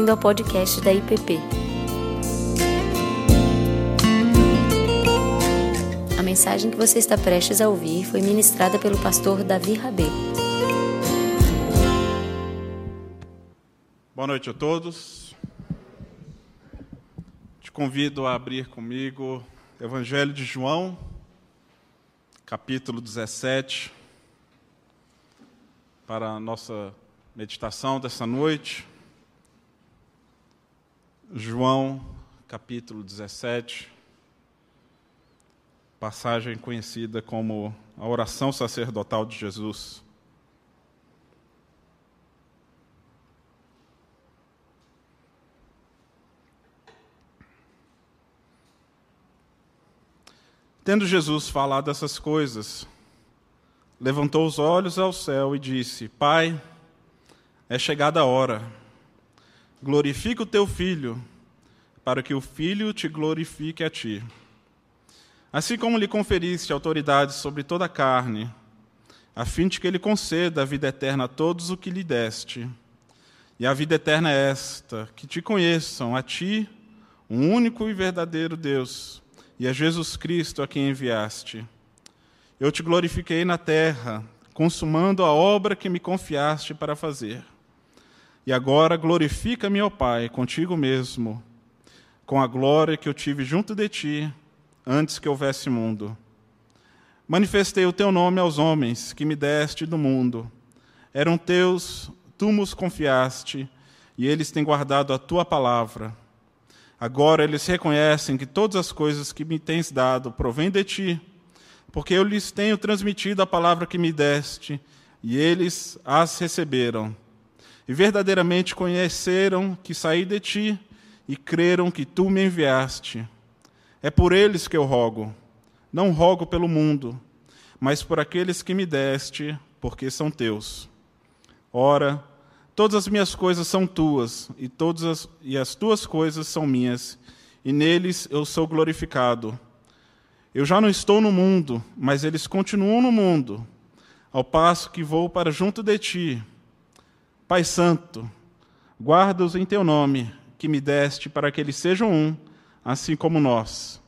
bem-vindo ao podcast da IPP. A mensagem que você está prestes a ouvir foi ministrada pelo pastor Davi Rabê. Boa noite a todos. Te convido a abrir comigo Evangelho de João, capítulo 17, para a nossa meditação dessa noite. João, capítulo 17, passagem conhecida como a oração sacerdotal de Jesus. Tendo Jesus falado essas coisas, levantou os olhos ao céu e disse: Pai, é chegada a hora. Glorifica o teu filho, para que o filho te glorifique a ti. Assim como lhe conferiste autoridade sobre toda a carne, a fim de que ele conceda a vida eterna a todos o que lhe deste. E a vida eterna é esta: que te conheçam a ti, um único e verdadeiro Deus e a Jesus Cristo a quem enviaste. Eu te glorifiquei na terra, consumando a obra que me confiaste para fazer. E agora glorifica-me, ó Pai, contigo mesmo, com a glória que eu tive junto de ti antes que houvesse mundo. Manifestei o teu nome aos homens que me deste do mundo. Eram teus, tu nos confiaste, e eles têm guardado a tua palavra. Agora eles reconhecem que todas as coisas que me tens dado provêm de ti, porque eu lhes tenho transmitido a palavra que me deste, e eles as receberam. E verdadeiramente conheceram que saí de ti e creram que tu me enviaste. É por eles que eu rogo. Não rogo pelo mundo, mas por aqueles que me deste, porque são teus. Ora, Todas as minhas coisas são tuas, e, todas as, e as tuas coisas são minhas, e neles eu sou glorificado. Eu já não estou no mundo, mas eles continuam no mundo, ao passo que vou para junto de ti. Pai Santo, guarda-os em teu nome, que me deste, para que eles sejam um, assim como nós.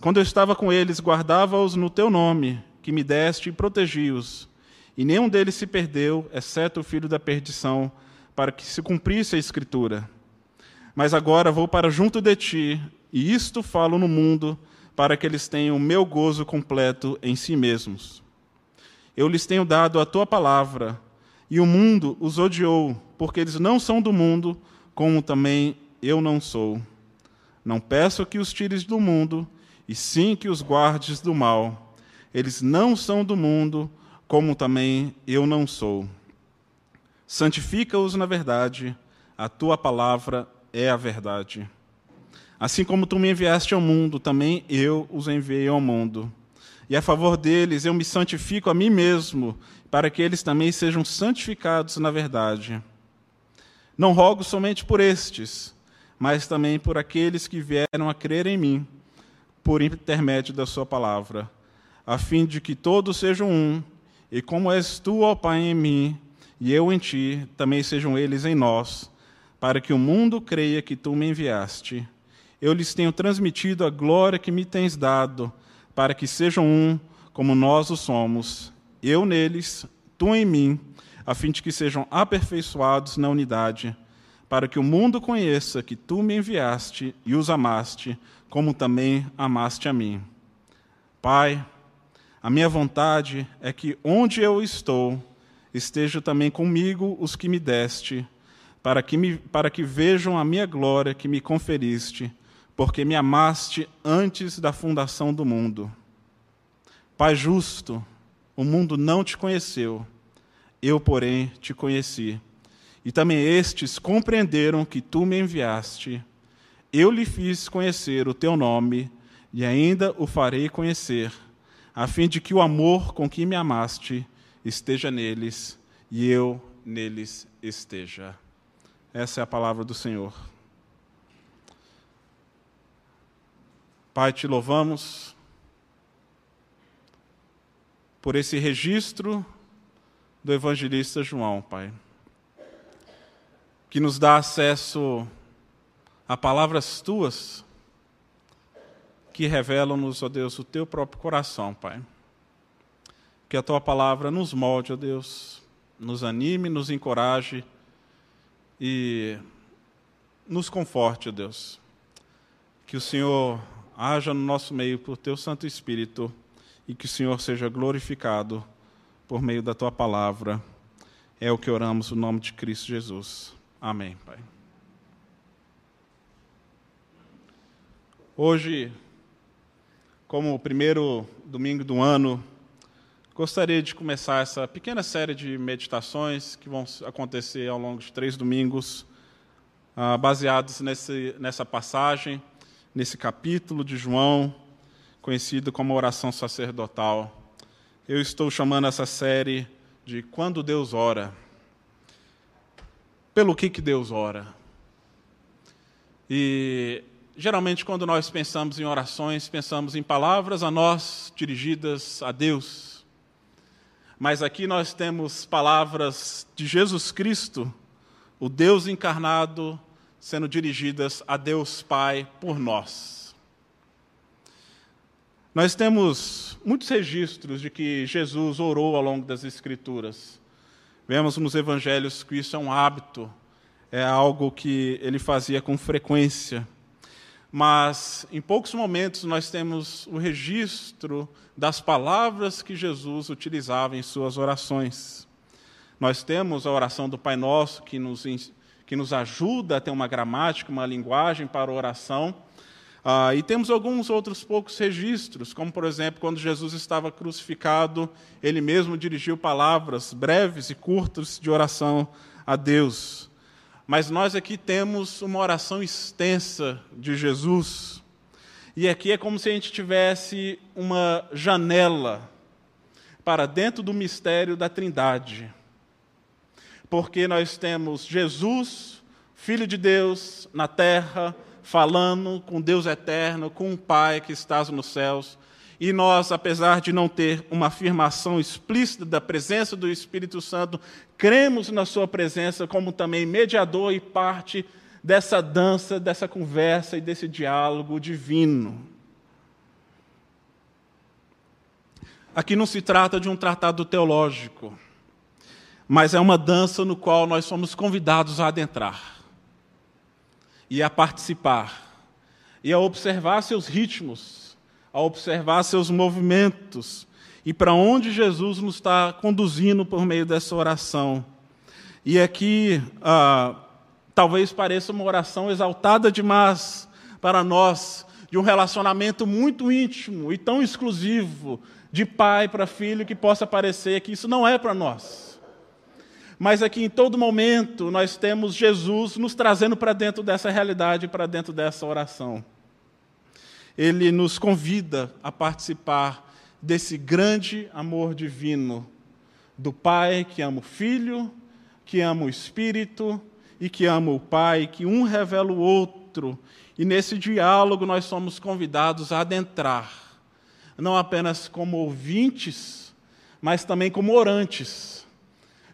Quando eu estava com eles, guardava-os no teu nome, que me deste, e protegi-os e nenhum deles se perdeu, exceto o filho da perdição, para que se cumprisse a Escritura. Mas agora vou para junto de ti, e isto falo no mundo, para que eles tenham o meu gozo completo em si mesmos. Eu lhes tenho dado a tua palavra, e o mundo os odiou, porque eles não são do mundo, como também eu não sou. Não peço que os tires do mundo, e sim que os guardes do mal. Eles não são do mundo, como também eu não sou. Santifica-os na verdade, a tua palavra é a verdade. Assim como tu me enviaste ao mundo, também eu os enviei ao mundo. E a favor deles eu me santifico a mim mesmo, para que eles também sejam santificados na verdade. Não rogo somente por estes, mas também por aqueles que vieram a crer em mim, por intermédio da Sua palavra, a fim de que todos sejam um, e como és tu, ó Pai, em mim, e eu em ti, também sejam eles em nós, para que o mundo creia que tu me enviaste. Eu lhes tenho transmitido a glória que me tens dado, para que sejam um, como nós o somos, eu neles, tu em mim, a fim de que sejam aperfeiçoados na unidade, para que o mundo conheça que tu me enviaste e os amaste, como também amaste a mim. Pai, a minha vontade é que onde eu estou, esteja também comigo os que me deste, para que, me, para que vejam a minha glória que me conferiste, porque me amaste antes da fundação do mundo. Pai justo, o mundo não te conheceu, eu, porém, te conheci. E também estes compreenderam que tu me enviaste. Eu lhe fiz conhecer o teu nome, e ainda o farei conhecer a fim de que o amor com que me amaste esteja neles e eu neles esteja. Essa é a palavra do Senhor. Pai, te louvamos por esse registro do evangelista João, Pai. que nos dá acesso a palavras tuas que revelam-nos, ó Deus, o teu próprio coração, Pai. Que a tua palavra nos molde, ó Deus, nos anime, nos encoraje e nos conforte, ó Deus. Que o Senhor haja no nosso meio por teu Santo Espírito e que o Senhor seja glorificado por meio da tua palavra. É o que oramos no nome de Cristo Jesus. Amém, Pai. Hoje, como o primeiro domingo do ano, gostaria de começar essa pequena série de meditações que vão acontecer ao longo de três domingos, uh, baseados nesse, nessa passagem, nesse capítulo de João, conhecido como oração sacerdotal. Eu estou chamando essa série de Quando Deus Ora. Pelo que, que Deus ora? E geralmente, quando nós pensamos em orações, pensamos em palavras a nós dirigidas a Deus. Mas aqui nós temos palavras de Jesus Cristo, o Deus encarnado, sendo dirigidas a Deus Pai por nós. Nós temos muitos registros de que Jesus orou ao longo das Escrituras. Vemos nos evangelhos que isso é um hábito, é algo que ele fazia com frequência mas em poucos momentos nós temos o registro das palavras que Jesus utilizava em suas orações. Nós temos a oração do Pai Nosso, que nos, que nos ajuda a ter uma gramática, uma linguagem para oração. Ah, e temos alguns outros poucos registros, como, por exemplo, quando Jesus estava crucificado, ele mesmo dirigiu palavras breves e curtas de oração a Deus. Mas nós aqui temos uma oração extensa de Jesus. E aqui é como se a gente tivesse uma janela para dentro do mistério da Trindade. Porque nós temos Jesus, Filho de Deus, na terra, falando com Deus eterno, com o Pai que estás nos céus, e nós, apesar de não ter uma afirmação explícita da presença do Espírito Santo, cremos na Sua presença como também mediador e parte dessa dança, dessa conversa e desse diálogo divino. Aqui não se trata de um tratado teológico, mas é uma dança no qual nós somos convidados a adentrar e a participar e a observar seus ritmos a observar seus movimentos e para onde Jesus nos está conduzindo por meio dessa oração. E aqui, ah, talvez pareça uma oração exaltada demais para nós, de um relacionamento muito íntimo e tão exclusivo de pai para filho, que possa parecer que isso não é para nós. Mas aqui, em todo momento, nós temos Jesus nos trazendo para dentro dessa realidade, para dentro dessa oração ele nos convida a participar desse grande amor divino do Pai que ama o Filho, que ama o Espírito e que ama o Pai, que um revela o outro. E nesse diálogo nós somos convidados a adentrar, não apenas como ouvintes, mas também como orantes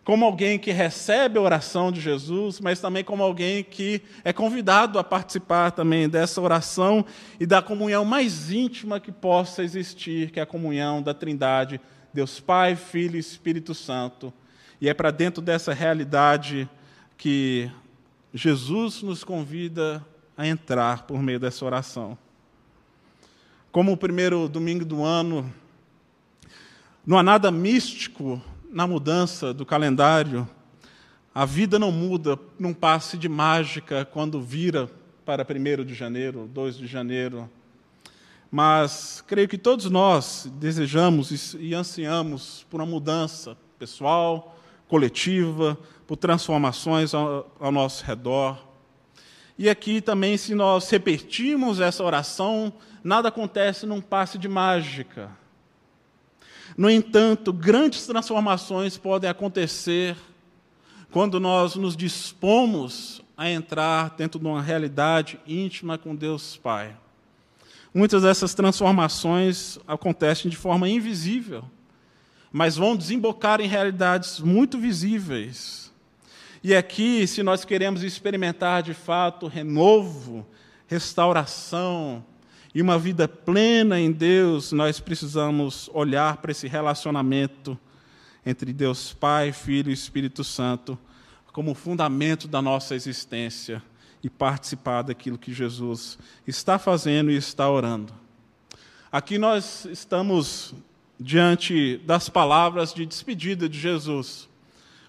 como alguém que recebe a oração de Jesus, mas também como alguém que é convidado a participar também dessa oração e da comunhão mais íntima que possa existir, que é a comunhão da Trindade, Deus Pai, Filho e Espírito Santo. E é para dentro dessa realidade que Jesus nos convida a entrar por meio dessa oração. Como o primeiro domingo do ano, não há nada místico na mudança do calendário. A vida não muda num passe de mágica quando vira para 1 de janeiro, 2 de janeiro. Mas creio que todos nós desejamos e ansiamos por uma mudança pessoal, coletiva, por transformações ao, nosso redor. E aqui também, se nós repetirmos essa oração, nada acontece num passe de mágica. No entanto, grandes transformações podem acontecer quando nós nos dispomos a entrar dentro de uma realidade íntima com Deus Pai. Muitas dessas transformações acontecem de forma invisível, mas vão desembocar em realidades muito visíveis. E aqui, se nós queremos experimentar de fato renovo, restauração e uma vida plena em Deus, nós precisamos olhar para esse relacionamento entre Deus Pai, Filho e Espírito Santo como fundamento da nossa existência e participar daquilo que Jesus está fazendo e está orando. Aqui nós estamos diante das palavras de despedida de Jesus.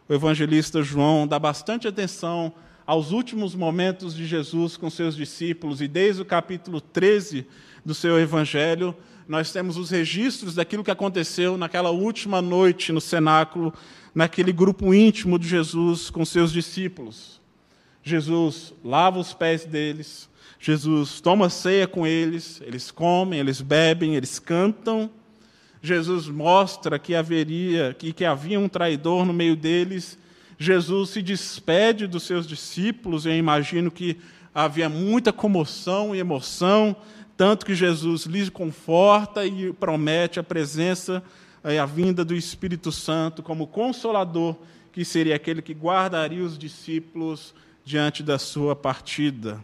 O evangelista João dá bastante atenção aos últimos momentos de Jesus com seus discípulos, e desde o capítulo 13 do seu evangelho, nós temos os registros daquilo que aconteceu naquela última noite no cenáculo, naquele grupo íntimo de Jesus com seus discípulos. Jesus lava os pés deles, Jesus toma ceia com eles, eles comem, eles bebem, eles cantam. Jesus mostra que haveria, que, que havia um traidor no meio deles. Jesus se despede dos seus discípulos, eu imagino que havia muita comoção e emoção, tanto que Jesus lhes conforta e promete a presença e eh, a vinda do Espírito Santo como consolador, que seria aquele que guardaria os discípulos diante da sua partida.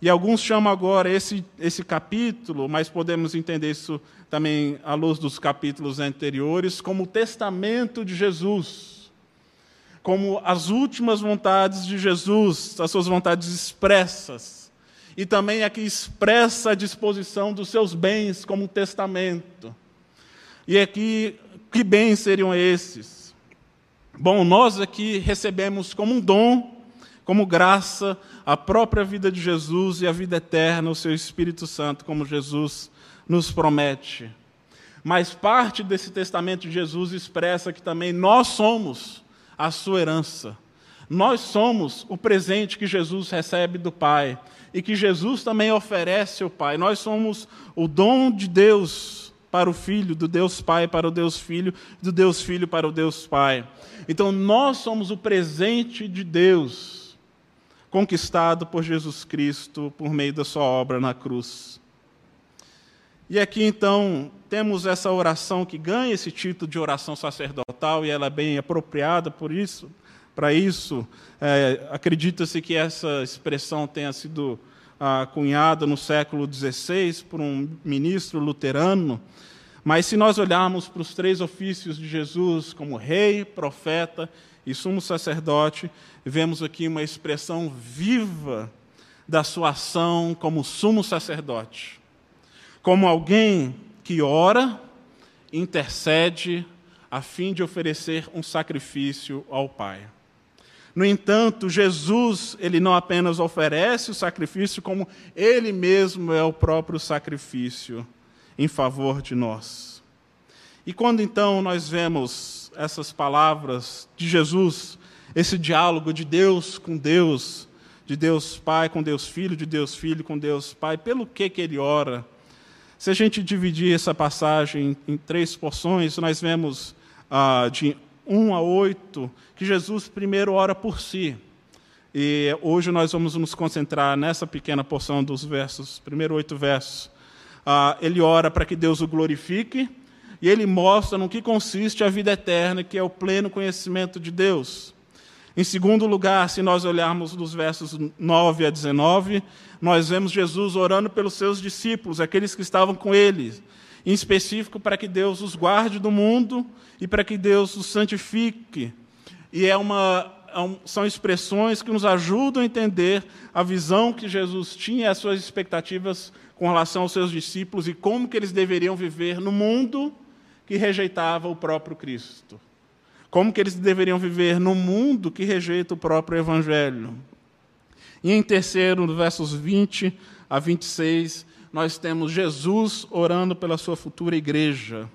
E alguns chamam agora esse, esse capítulo, mas podemos entender isso também à luz dos capítulos anteriores, como o testamento de Jesus, como as últimas vontades de Jesus, as suas vontades expressas, e também a que expressa a disposição dos seus bens como testamento. E aqui, que bens seriam esses? Bom, nós aqui recebemos como um dom como graça a própria vida de Jesus e a vida eterna, o seu Espírito Santo, como Jesus nos promete. Mas parte desse testamento de Jesus expressa que também nós somos a sua herança. Nós somos o presente que Jesus recebe do Pai e que Jesus também oferece ao Pai. Nós somos o dom de Deus para o Filho, do Deus Pai para o Deus Filho, do Deus Filho para o Deus Pai. Então nós somos o presente de Deus conquistado por Jesus Cristo por meio da sua obra na cruz. E aqui então temos essa oração que ganha esse título de oração sacerdotal e ela é bem apropriada por isso. Para isso, é, acredita-se que essa expressão tenha sido ah, cunhada no século XVI por um ministro luterano. Mas se nós olharmos para os três ofícios de Jesus, como rei, profeta e sumo sacerdote, vemos aqui uma expressão viva da sua ação como sumo sacerdote, como alguém que ora, intercede a fim de oferecer um sacrifício ao Pai. No entanto, Jesus, ele não apenas oferece o sacrifício, como ele mesmo é o próprio sacrifício em favor de nós. E quando então nós vemos essas palavras de Jesus, esse diálogo de Deus com Deus, de Deus Pai com Deus Filho, de Deus Filho com Deus Pai, pelo que, que ele ora? Se a gente dividir essa passagem em, três porções, nós vemos ah, de 1 a 8 que Jesus primeiro ora por si. E hoje nós vamos nos concentrar nessa pequena porção dos versos, primeiro oito versos. Ah, ele ora para que Deus o glorifique, e ele mostra no que consiste a vida eterna, que é o pleno conhecimento de Deus. Em segundo lugar, se nós olharmos dos versos 9 a 19, nós vemos Jesus orando pelos seus discípulos, aqueles que estavam com ele, em específico para que Deus os guarde do mundo e para que Deus os santifique. E é uma, é são expressões que nos ajudam a entender a visão que Jesus tinha e as suas expectativas com relação aos seus discípulos e como que eles deveriam viver no mundo que rejeitava o próprio Cristo. Como que eles deveriam viver no mundo que rejeita o próprio Evangelho. E em terceiro, no versos 20 a 26, nós temos Jesus orando pela sua futura igreja.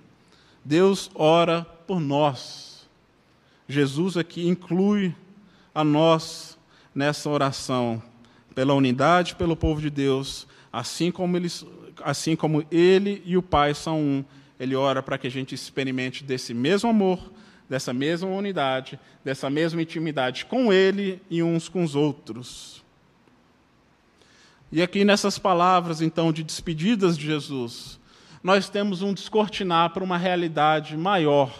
Deus ora por nós. Jesus aqui inclui a nós nessa oração, pela unidade, pelo povo de Deus, assim como, eles, assim como Ele e o Pai são um ele ora para que a gente experimente desse mesmo amor, dessa mesma unidade, dessa mesma intimidade com Ele e uns com os outros. E aqui nessas palavras, então, de despedidas de Jesus, nós temos um descortinar para uma realidade maior.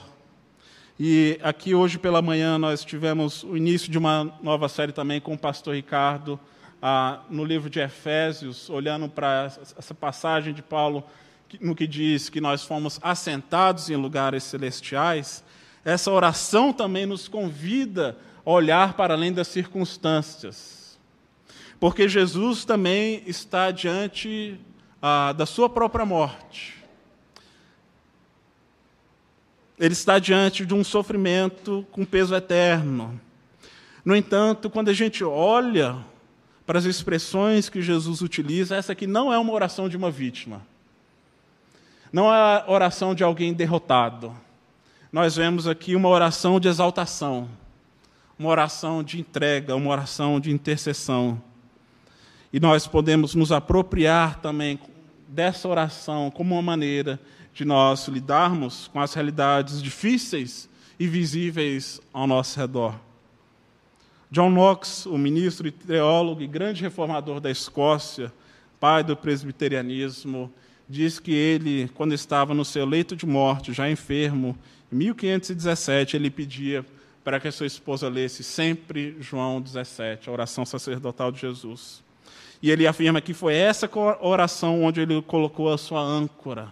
E aqui hoje pela manhã nós tivemos o início de uma nova série também com o pastor Ricardo, ah, no livro de Efésios, olhando para essa passagem de Paulo no que diz que nós fomos assentados em lugares celestiais. Essa oração também nos convida a olhar para além das circunstâncias. Porque Jesus também está diante ah, da sua própria morte ele está diante de um sofrimento com peso eterno. No entanto, quando a gente olha para as expressões que Jesus utiliza, essa aqui não é uma oração de uma vítima. Não é a oração de alguém derrotado. Nós vemos aqui uma oração de exaltação, uma oração de entrega, uma oração de intercessão. E nós podemos nos apropriar também dessa oração como uma maneira de nós lidarmos com as realidades difíceis e visíveis ao nosso redor. John Knox, o ministro e teólogo e grande reformador da Escócia, pai do presbiterianismo, diz que ele, quando estava no seu leito de morte, já enfermo, em 1517, ele pedia para que a sua esposa lesse sempre João 17, a oração sacerdotal de Jesus. E ele afirma que foi essa oração onde ele colocou a sua âncora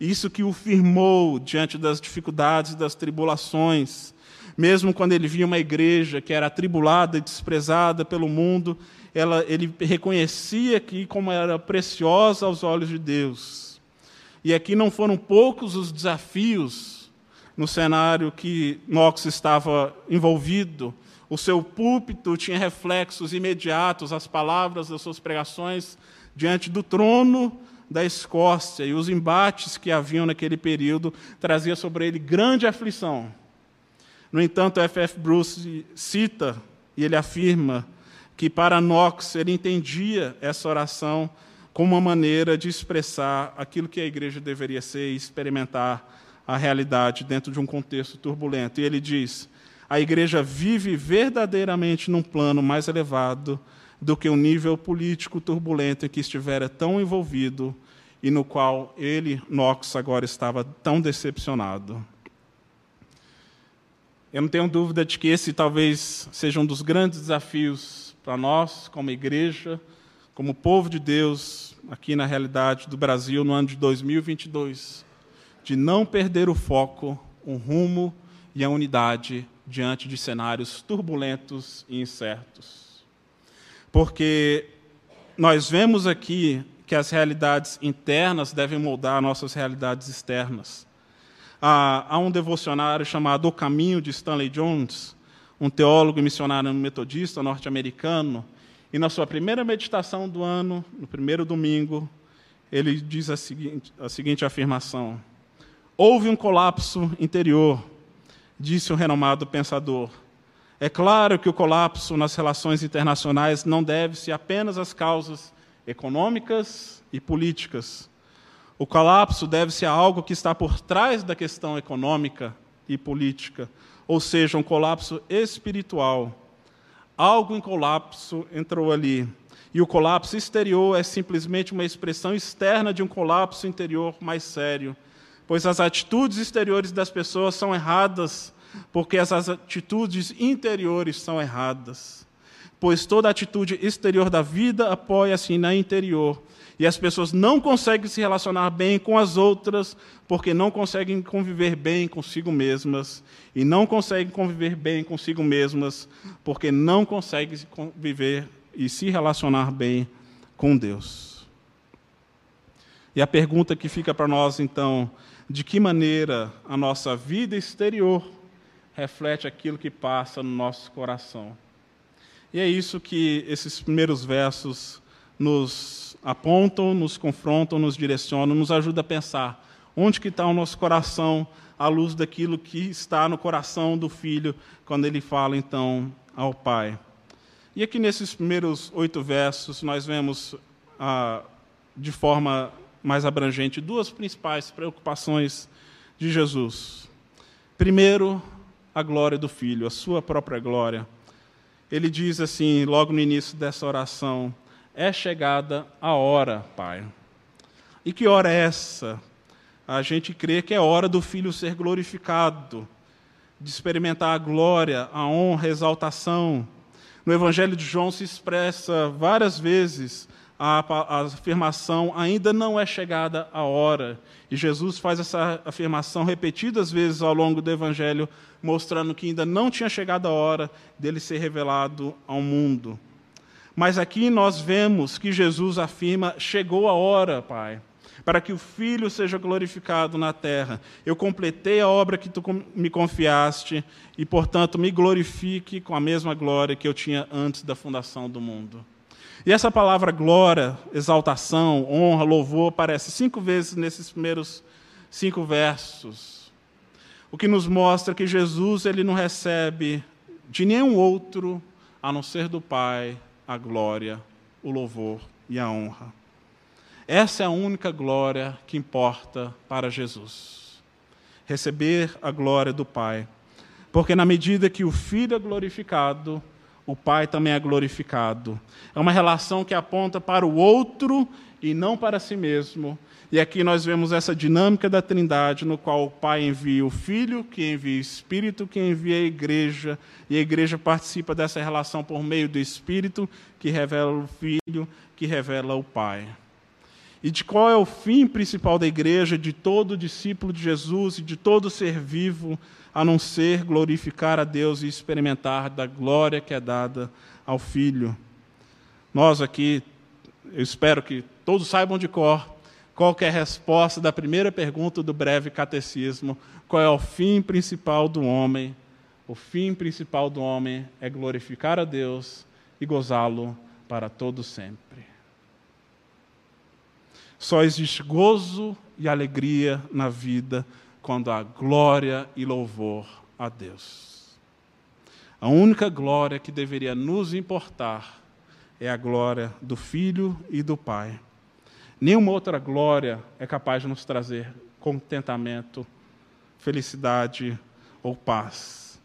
isso que o firmou diante das dificuldades e das tribulações. Mesmo quando ele via uma igreja que era atribulada e desprezada pelo mundo, ela, ele reconhecia que como era preciosa aos olhos de Deus. E aqui não foram poucos os desafios no cenário que Knox estava envolvido. O seu púlpito tinha reflexos imediatos, as palavras das suas pregações diante do trono da Escócia e os embates que haviam naquele período trazia sobre ele grande aflição. No entanto, F.F. Bruce cita e ele afirma que para Knox ele entendia essa oração como uma maneira de expressar aquilo que a igreja deveria ser e experimentar a realidade dentro de um contexto turbulento. E ele diz: a igreja vive verdadeiramente num plano mais elevado do que o nível político turbulento em que estivera tão envolvido e no qual ele, Knox, agora estava tão decepcionado. Eu não tenho dúvida de que esse talvez seja um dos grandes desafios para nós, como igreja, como povo de Deus, aqui na realidade do Brasil, no ano de 2022, de não perder o foco, o rumo e a unidade diante de cenários turbulentos e incertos. Porque nós vemos aqui que as realidades internas devem moldar nossas realidades externas. Há, um devocionário chamado O Caminho, de Stanley Jones, um teólogo e missionário metodista norte-americano, e na sua primeira meditação do ano, no primeiro domingo, ele diz a seguinte, a seguinte afirmação: Houve um colapso interior, disse o renomado pensador. É claro que o colapso nas relações internacionais não deve-se apenas às causas econômicas e políticas. O colapso deve-se a algo que está por trás da questão econômica e política, ou seja, um colapso espiritual. Algo em colapso entrou ali. E o colapso exterior é simplesmente uma expressão externa de um colapso interior mais sério, pois as atitudes exteriores das pessoas são erradas porque as atitudes interiores são erradas. Pois toda atitude exterior da vida apoia-se na interior. E as pessoas não conseguem se relacionar bem com as outras porque não conseguem conviver bem consigo mesmas. E não conseguem conviver bem consigo mesmas porque não conseguem conviver e se relacionar bem com Deus. E a pergunta que fica para nós, então, de que maneira a nossa vida exterior reflete aquilo que passa no nosso coração. E é isso que esses primeiros versos nos apontam, nos confrontam, nos direcionam, nos ajudam a pensar onde que está o nosso coração à luz daquilo que está no coração do filho quando ele fala então ao pai. E aqui nesses primeiros oito versos nós vemos ah, de forma mais abrangente duas principais preocupações de Jesus. Primeiro, a glória do Filho, a sua própria glória. Ele diz assim, logo no início dessa oração: É chegada a hora, Pai. E que hora é essa? A gente crê que é hora do Filho ser glorificado, de experimentar a glória, a honra, a exaltação. No Evangelho de João se expressa várias vezes a, a, afirmação: ainda não é chegada a hora. E Jesus faz essa afirmação repetidas vezes ao longo do Evangelho, mostrando que ainda não tinha chegado a hora dele ser revelado ao mundo. Mas aqui nós vemos que Jesus afirma: chegou a hora, Pai para que o Filho seja glorificado na terra. Eu completei a obra que tu me confiaste e, portanto, me glorifique com a mesma glória que eu tinha antes da fundação do mundo. E essa palavra glória, exaltação, honra, louvor aparece cinco vezes nesses primeiros cinco versos. O que nos mostra que Jesus ele não recebe de nenhum outro a não ser do Pai a glória, o louvor e a honra. Essa é a única glória que importa para Jesus. Receber a glória do Pai. Porque na medida que o Filho é glorificado, o Pai também é glorificado. É uma relação que aponta para o outro e não para si mesmo. E aqui nós vemos essa dinâmica da Trindade, no qual o Pai envia o Filho, que envia o Espírito, que envia a Igreja, e a Igreja participa dessa relação por meio do Espírito, que revela o Filho, que revela o Pai e de qual é o fim principal da igreja, de todo discípulo de Jesus e de todo ser vivo, a não ser glorificar a Deus e experimentar da glória que é dada ao Filho. Nós aqui, eu espero que todos saibam de cor qual é a resposta da primeira pergunta do breve catecismo: qual é o fim principal do homem? O fim principal do homem é glorificar a Deus e gozá-lo para todo sempre. Só existe gozo e alegria na vida quando há glória e louvor a Deus. A única glória que deveria nos importar é a glória do Filho e do Pai. Nenhuma outra glória é capaz de nos trazer contentamento, felicidade ou paz.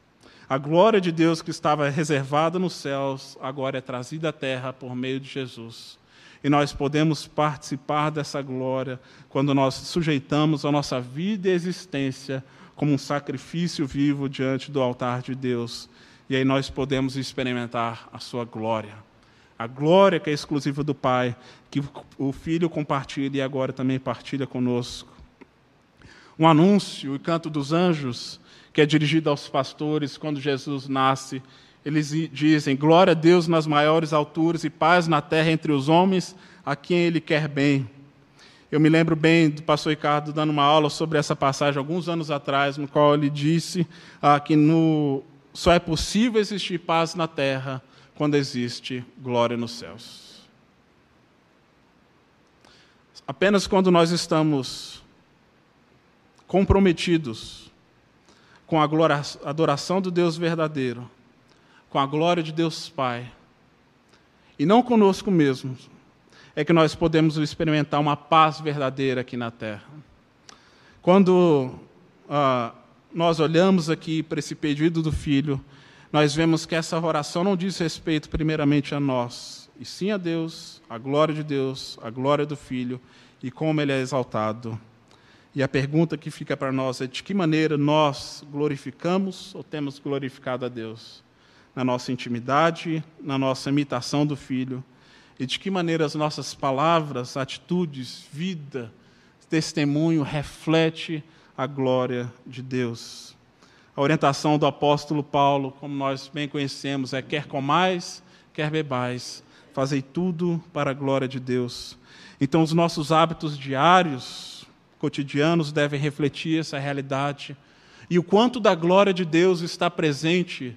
A glória de Deus que estava reservada nos céus agora é trazida à terra por meio de Jesus e nós podemos participar dessa glória quando nós sujeitamos a nossa vida e existência como um sacrifício vivo diante do altar de Deus. E aí nós podemos experimentar a sua glória. A glória que é exclusiva do Pai, que o Filho compartilha e agora também partilha conosco. Um anúncio, o canto dos anjos, que é dirigido aos pastores quando Jesus nasce eles dizem: Glória a Deus nas maiores alturas e paz na terra entre os homens a quem Ele quer bem. Eu me lembro bem do pastor Ricardo dando uma aula sobre essa passagem alguns anos atrás, no qual ele disse ah, que no, só é possível existir paz na terra quando existe glória nos céus. Apenas quando nós estamos comprometidos com a adoração do Deus verdadeiro, com a glória de Deus Pai, e não conosco mesmos, é que nós podemos experimentar uma paz verdadeira aqui na terra. Quando ah, nós olhamos aqui para esse pedido do Filho, nós vemos que essa oração não diz respeito primeiramente a nós, e sim a Deus, a glória de Deus, a glória do Filho e como ele é exaltado. E a pergunta que fica para nós é de que maneira nós glorificamos ou temos glorificado a Deus? na nossa intimidade, na nossa imitação do Filho, e de que maneira as nossas palavras, atitudes, vida, testemunho reflete a glória de Deus. A orientação do apóstolo Paulo, como nós bem conhecemos, é quer comais, quer bebais, fazei tudo para a glória de Deus. Então os nossos hábitos diários, cotidianos devem refletir essa realidade e o quanto da glória de Deus está presente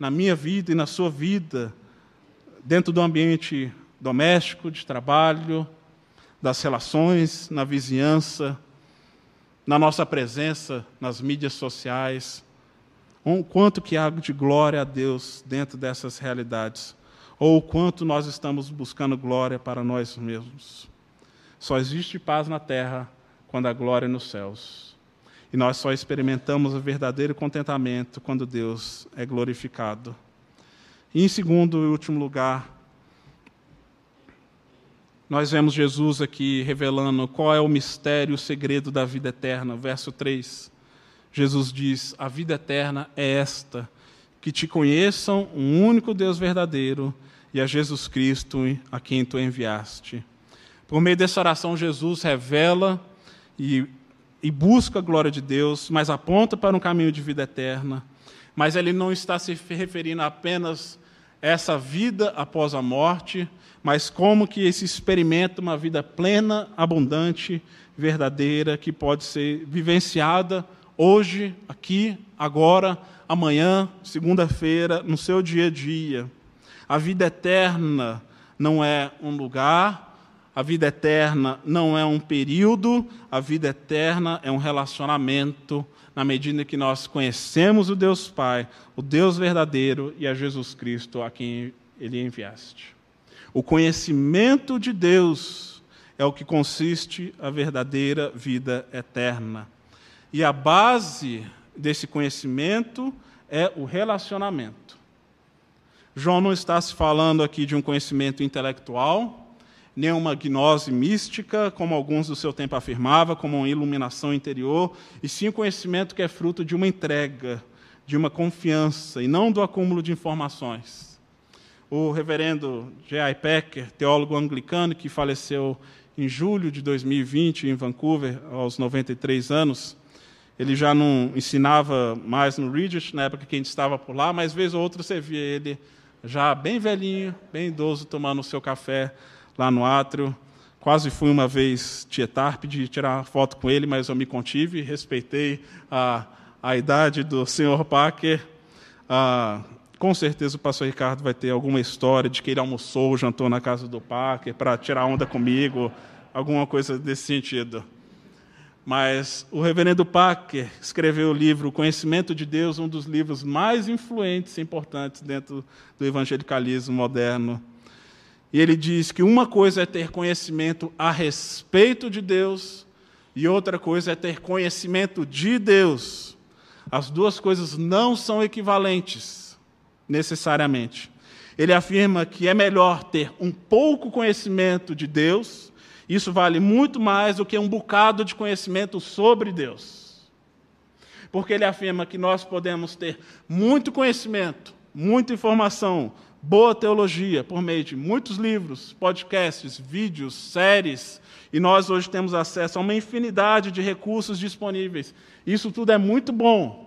na minha vida e na sua vida, dentro do ambiente doméstico, de trabalho, das relações, na vizinhança, na nossa presença nas mídias sociais. O quanto que há de glória a Deus dentro dessas realidades, ou o quanto nós estamos buscando glória para nós mesmos. Só existe paz na terra quando há glória nos céus. E nós só experimentamos o verdadeiro contentamento quando Deus é glorificado. E em segundo e último lugar, nós vemos Jesus aqui revelando qual é o mistério, o segredo da vida eterna. Verso 3. Jesus diz: a vida eterna é esta, que te conheçam um único Deus verdadeiro e a Jesus Cristo a quem tu enviaste. Por meio dessa oração, Jesus revela e, e busca a glória de Deus, mas aponta para um caminho de vida eterna. Mas ele não está se referindo apenas a essa vida após a morte, mas como que se experimenta uma vida plena, abundante, verdadeira, que pode ser vivenciada hoje, aqui, agora, amanhã, segunda-feira, no seu dia a dia. A vida eterna não é um lugar, a vida eterna não é um período, a vida eterna é um relacionamento, na medida que nós conhecemos o Deus Pai, o Deus verdadeiro e a Jesus Cristo a quem ele enviaste. O conhecimento de Deus é o que consiste a verdadeira vida eterna. E a base desse conhecimento é o relacionamento. João não está se falando aqui de um conhecimento intelectual, nem uma gnose mística, como alguns do seu tempo afirmavam, como uma iluminação interior, e sim um conhecimento que é fruto de uma entrega, de uma confiança, e não do acúmulo de informações. O reverendo J.I. Packer, teólogo anglicano que faleceu em julho de 2020 em Vancouver, aos 93 anos, ele já não ensinava mais no Regis, na época que a gente estava por lá, mas vez ou outra você via ele já bem velhinho, bem idoso, tomando o seu café lá no átrio. Quase fui uma vez tietar, pedi tirar foto com ele, mas eu me contive, respeitei a, a idade do senhor Packer. Ah, com certeza o pastor Ricardo vai ter alguma história de que ele almoçou, jantou na casa do Packer para tirar onda comigo, alguma coisa desse sentido. Mas o reverendo Packer escreveu o livro Conhecimento de Deus, um dos livros mais influentes e importantes dentro do evangelicalismo moderno. E ele diz que uma coisa é ter conhecimento a respeito de Deus e outra coisa é ter conhecimento de Deus. As duas coisas não são equivalentes, necessariamente. Ele afirma que é melhor ter um pouco conhecimento de Deus isso vale muito mais do que um bocado de conhecimento sobre Deus. Porque ele afirma que nós podemos ter muito conhecimento, muita informação, boa teologia por meio de muitos livros, podcasts, vídeos, séries, e nós hoje temos acesso a uma infinidade de recursos disponíveis. Isso tudo é muito bom.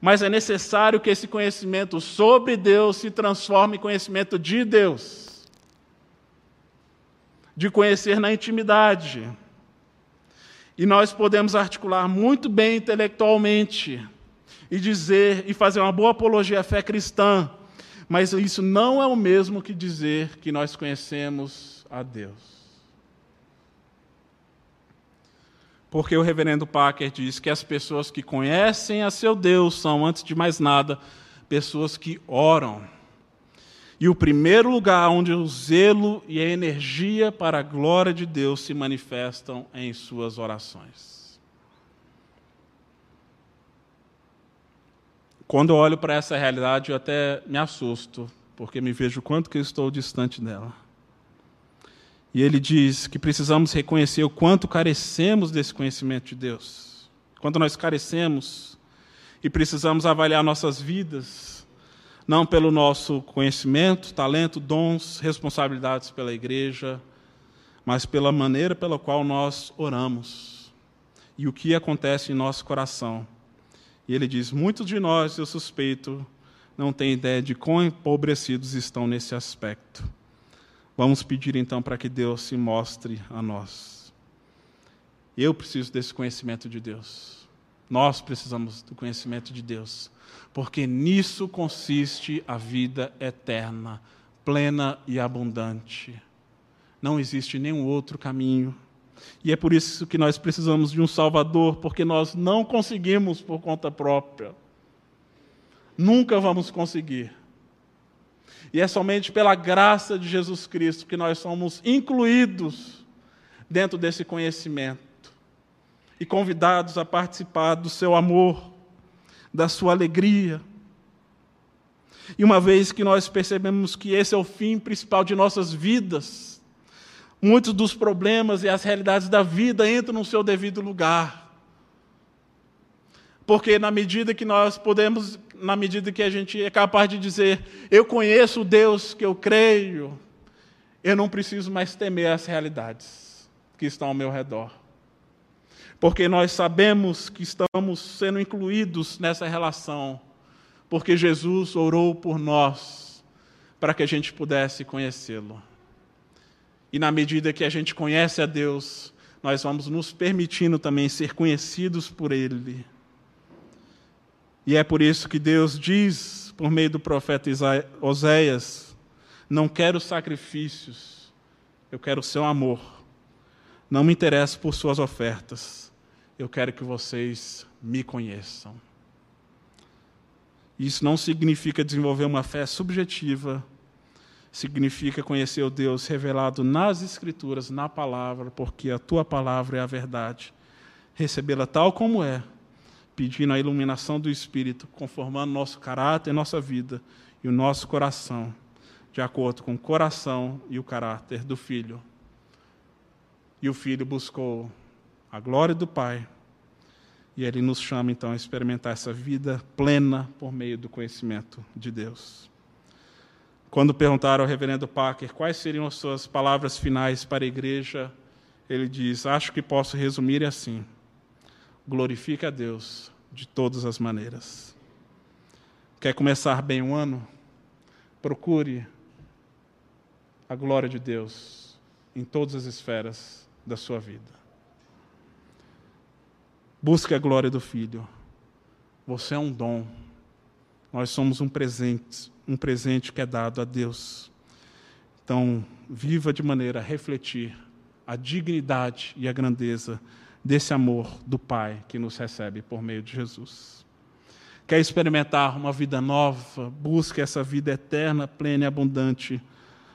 Mas é necessário que esse conhecimento sobre Deus se transforme em conhecimento de Deus de conhecer na intimidade. E nós podemos articular muito bem intelectualmente e dizer e fazer uma boa apologia à fé cristã, mas isso não é o mesmo que dizer que nós conhecemos a Deus. Porque o reverendo Packer diz que as pessoas que conhecem a seu Deus são, antes de mais nada, pessoas que oram. E o primeiro lugar onde o zelo e a energia para a glória de Deus se manifestam é em suas orações. Quando eu olho para essa realidade, eu até me assusto, porque me vejo quanto que eu estou distante dela. E ele diz que precisamos reconhecer o quanto carecemos desse conhecimento de Deus. Quanto nós carecemos e precisamos avaliar nossas vidas não pelo nosso conhecimento, talento, dons, responsabilidades pela igreja, mas pela maneira pela qual nós oramos e o que acontece em nosso coração. E ele diz: muitos de nós, eu suspeito, não têm ideia de quão empobrecidos estão nesse aspecto. Vamos pedir então para que Deus se mostre a nós. Eu preciso desse conhecimento de Deus. Nós precisamos do conhecimento de Deus porque nisso consiste a vida eterna, plena e abundante. Não existe nenhum outro caminho. E é por isso que nós precisamos de um Salvador, porque nós não conseguimos por conta própria. Nunca vamos conseguir. E é somente pela graça de Jesus Cristo que nós somos incluídos dentro desse conhecimento e convidados a participar do seu amor da sua alegria. E uma vez que nós percebemos que esse é o fim principal de nossas vidas, muitos dos problemas e as realidades da vida entram no seu devido lugar. Porque na medida que nós podemos, na medida que a gente é capaz de dizer, eu conheço o Deus que eu creio, eu não preciso mais temer as realidades que estão ao meu redor. Porque nós sabemos que estamos sendo incluídos nessa relação, porque Jesus orou por nós, para que a gente pudesse conhecê-lo. E na medida que a gente conhece a Deus, nós vamos nos permitindo também ser conhecidos por Ele. E é por isso que Deus diz, por meio do profeta Oséias: Não quero sacrifícios, eu quero o seu amor. Não me interesso por suas ofertas, eu quero que vocês me conheçam. Isso não significa desenvolver uma fé subjetiva, significa conhecer o Deus revelado nas Escrituras, na palavra, porque a tua palavra é a verdade. Recebê-la tal como é, pedindo a iluminação do Espírito, conformando nosso caráter, nossa vida e o nosso coração, de acordo com o coração e o caráter do Filho. E o Filho buscou a glória do Pai. E ele nos chama então a experimentar essa vida plena por meio do conhecimento de Deus. Quando perguntaram ao reverendo Parker quais seriam as suas palavras finais para a igreja, ele diz: Acho que posso resumir assim: glorifique a Deus de todas as maneiras. Quer começar bem o ano? Procure a glória de Deus em todas as esferas da sua vida. Busque a glória do Filho. Você é um dom. Nós somos um presente um presente que é dado a Deus. Então, viva de maneira a refletir a dignidade e a grandeza desse amor do Pai que nos recebe por meio de Jesus. Quer experimentar uma vida nova? Busque essa vida eterna, plena e abundante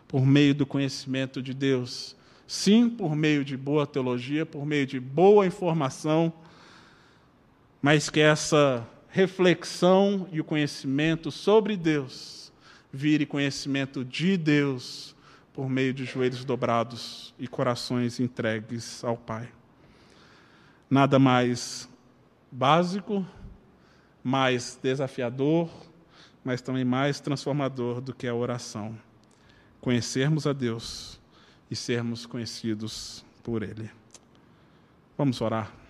por meio do conhecimento de Deus. Sim, por meio de boa teologia, por meio de boa informação, mas que essa reflexão e o conhecimento sobre Deus vire conhecimento de Deus por meio de joelhos dobrados e corações entregues ao Pai. Nada mais básico, mais desafiador, mas também mais transformador do que a oração. Conhecermos a Deus e sermos conhecidos por Ele. Vamos orar.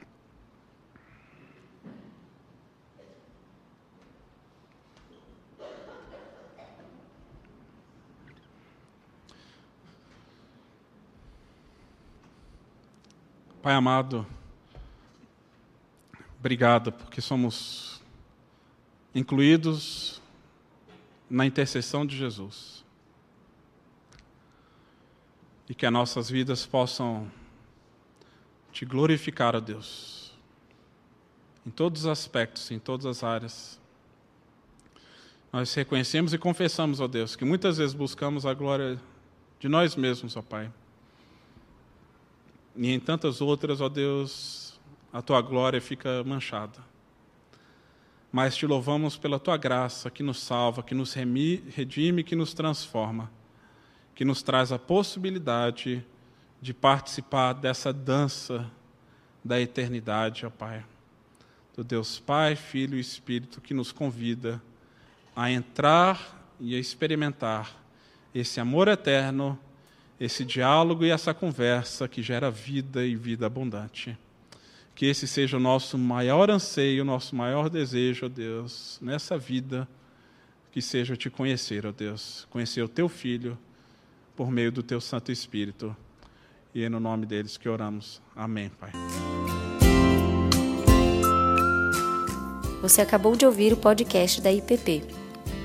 Pai amado, obrigado porque somos incluídos na intercessão de Jesus. E que as nossas vidas possam te glorificar, ó Deus, em todos os aspectos, em todas as áreas. Nós reconhecemos e confessamos, ó Deus, que muitas vezes buscamos a glória de nós mesmos, ó Pai e em tantas outras, ó Deus, a tua glória fica manchada. Mas te louvamos pela tua graça que nos salva, que nos redime, que nos transforma, que nos traz a possibilidade de participar dessa dança da eternidade, ó Pai. Do Deus Pai, Filho e Espírito que nos convida a entrar e a experimentar esse amor eterno esse diálogo e essa conversa que gera vida e vida abundante. Que esse seja o nosso maior anseio, o nosso maior desejo, ó Deus, nessa vida, que seja te conhecer, ó Deus, conhecer o teu filho por meio do teu Santo Espírito. E é no nome deles que oramos. Amém, Pai. Você acabou de ouvir o podcast da IPP.